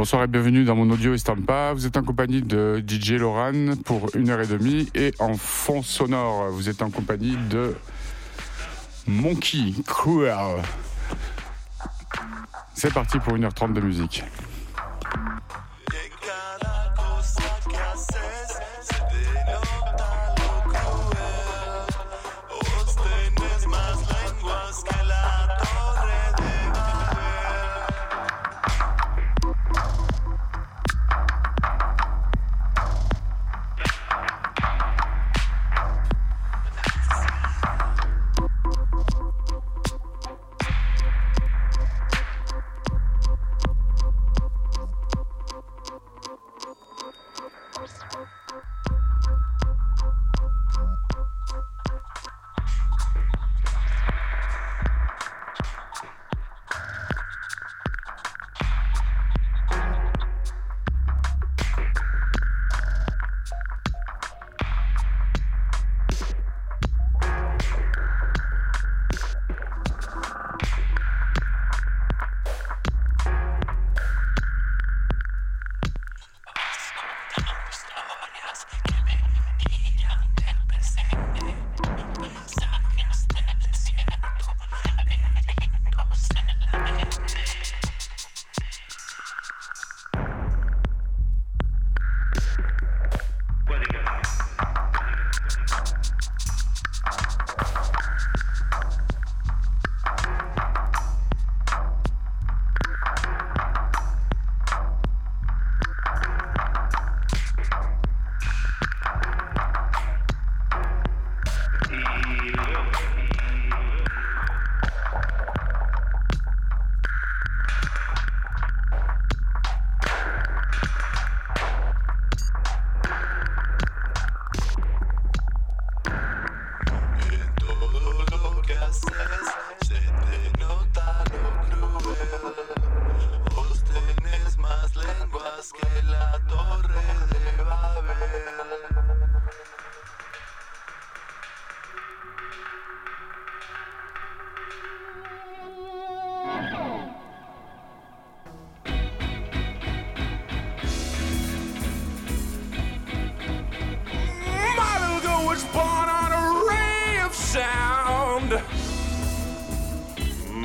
Bonsoir et bienvenue dans mon audio Estampa. Vous êtes en compagnie de DJ Loran pour une heure et demie et en fond sonore, vous êtes en compagnie de Monkey Cruel. C'est parti pour 1h30 de musique.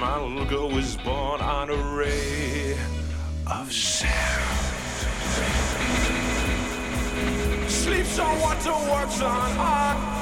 Mongo was born on a ray of sound. Sleeps on what the works on. Art.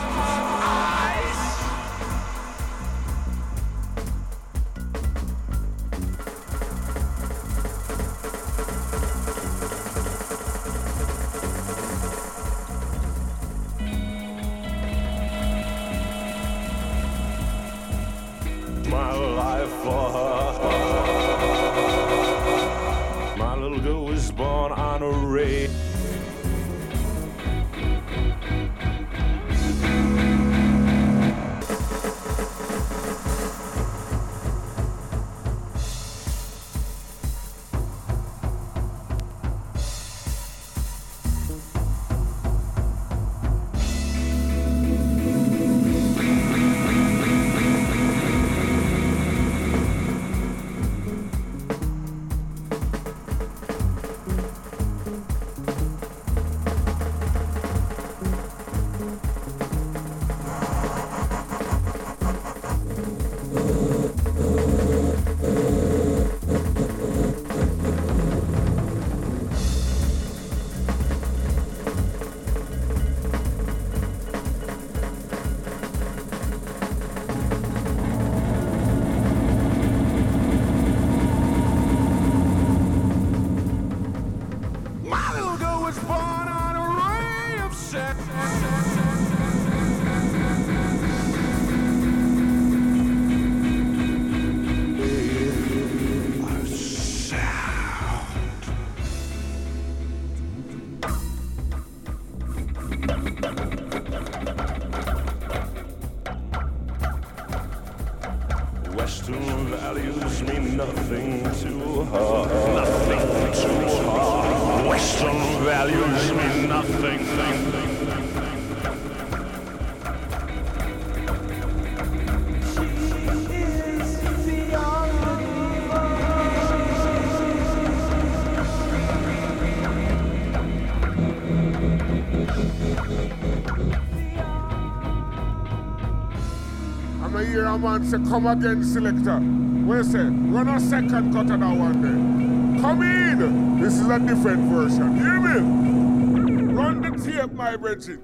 Man say, come again, selector. Where say, run a second cut of that one day. Come in. This is a different version. Hear me? Run the tape, my brethren.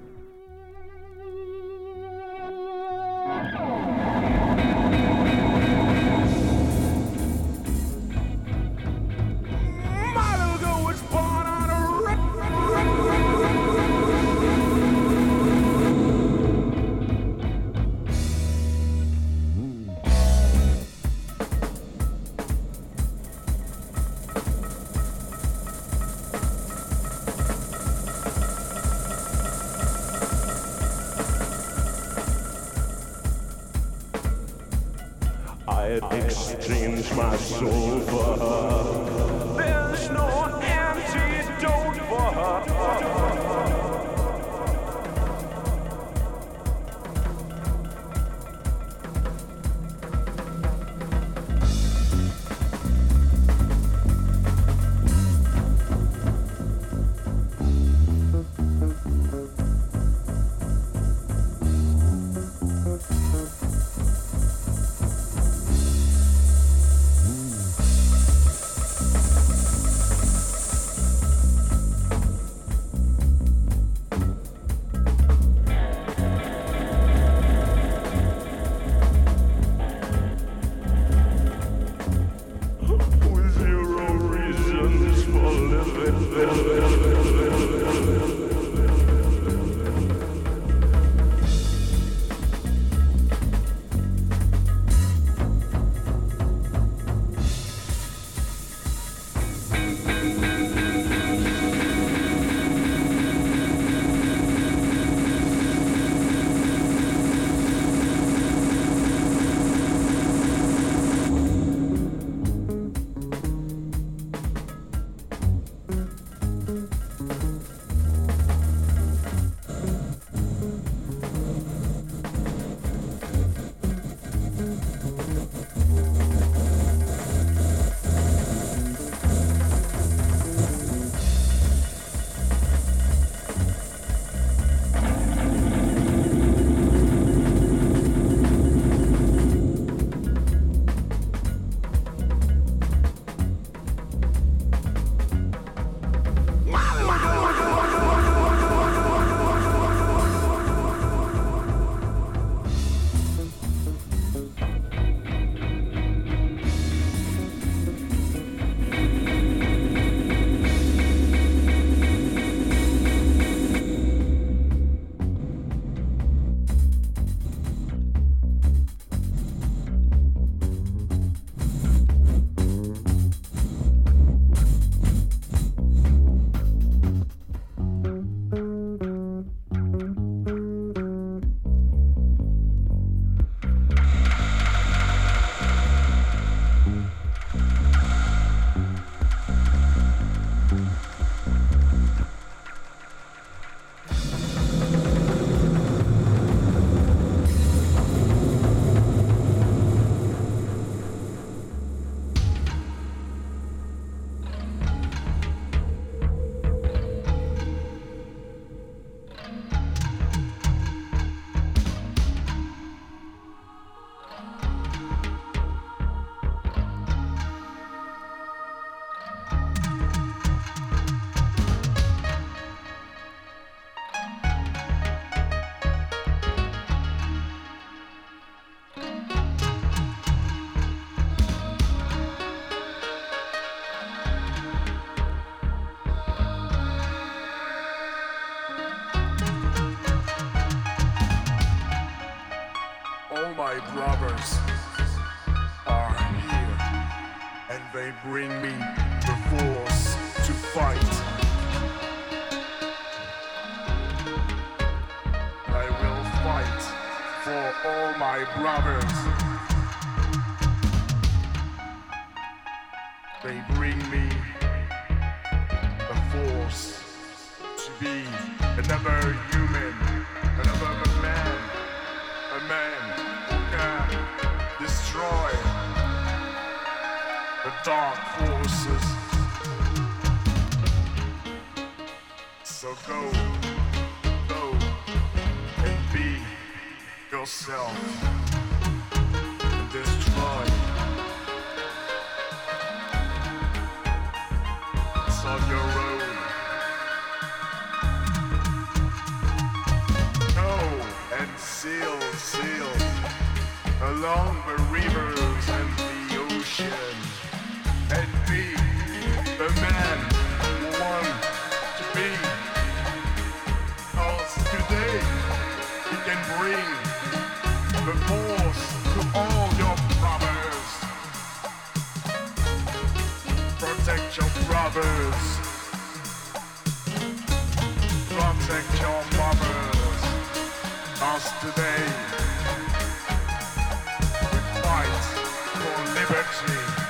us today. We fight for liberty.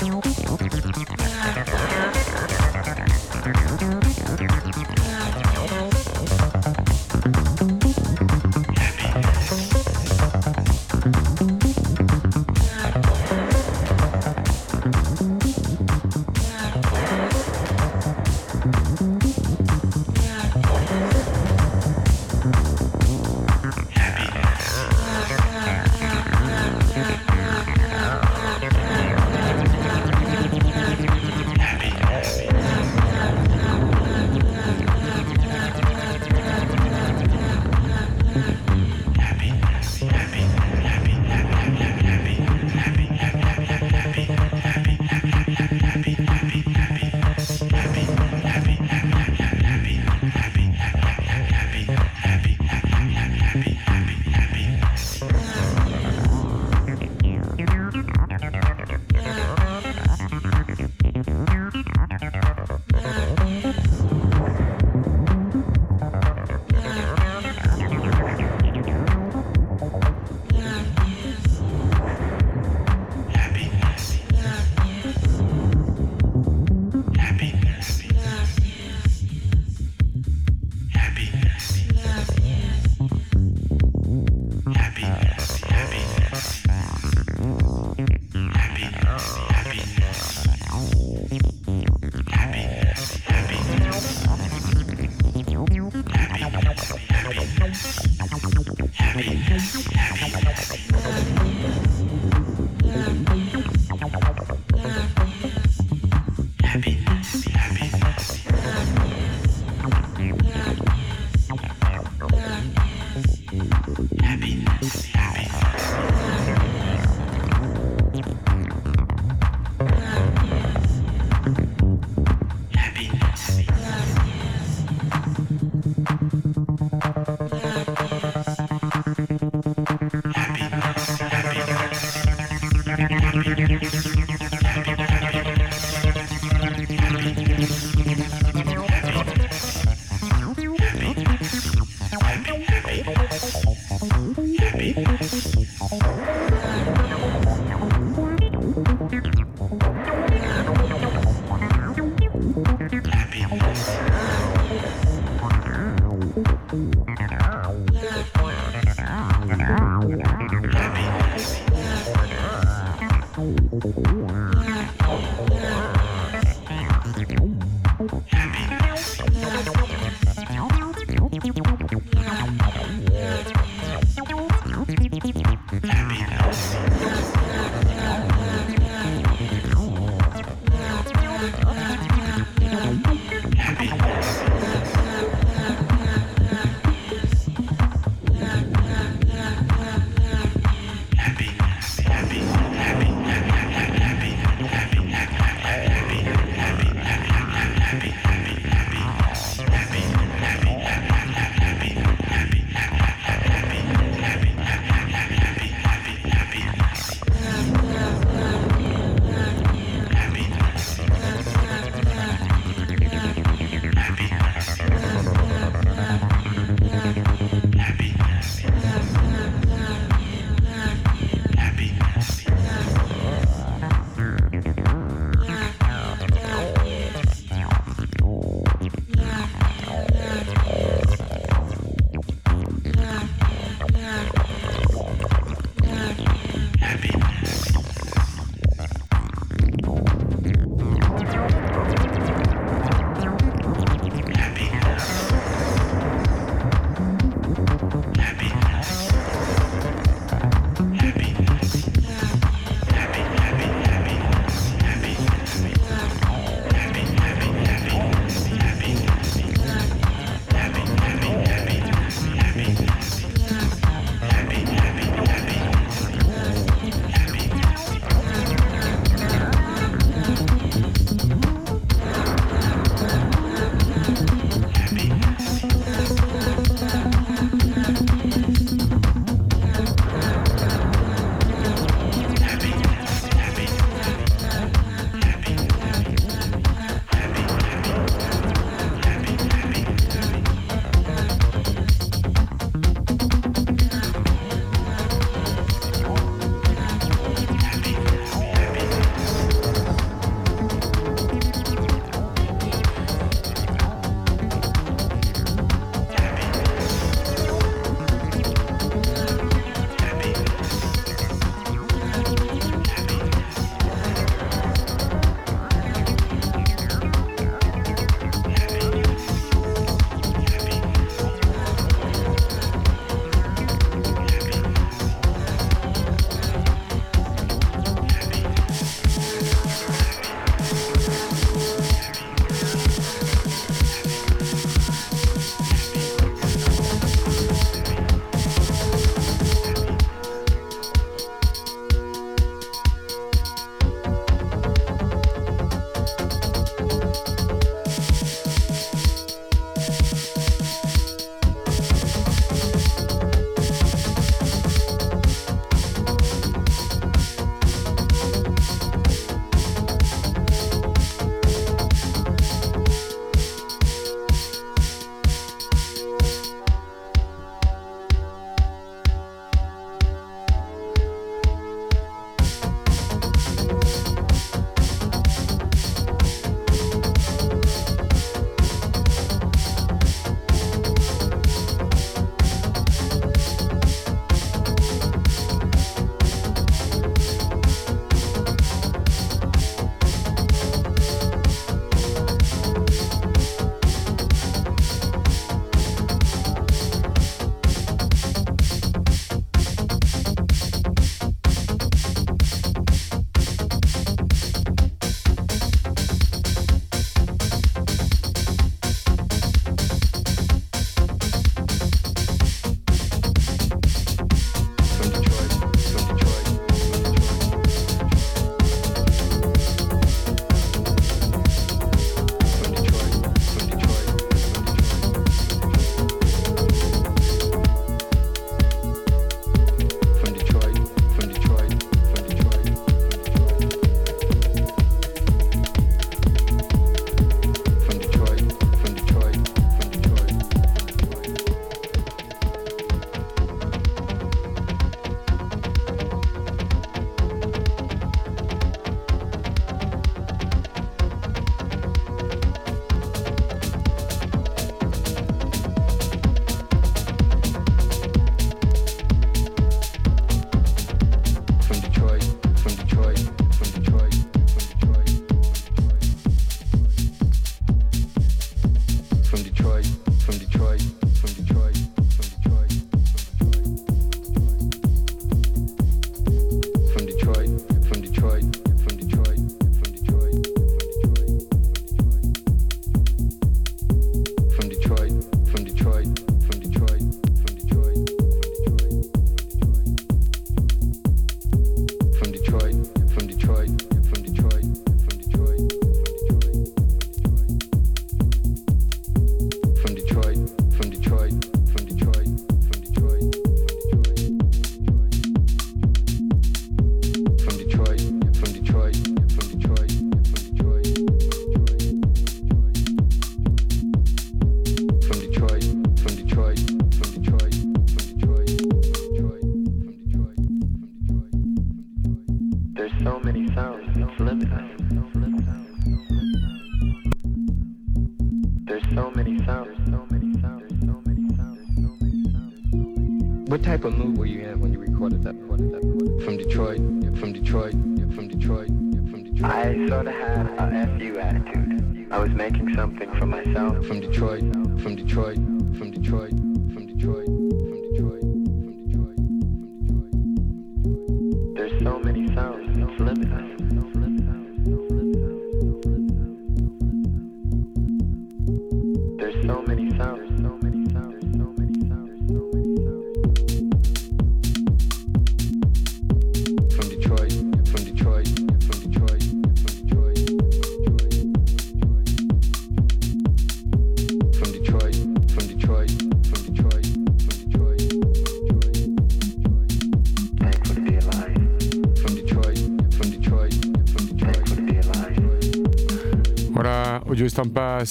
よっ! Happy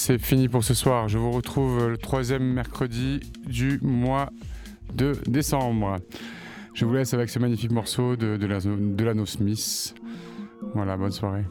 c'est fini pour ce soir. Je vous retrouve le troisième mercredi du mois de décembre. Je vous laisse avec ce magnifique morceau de, de, la, Smith. Voilà, bonne soirée.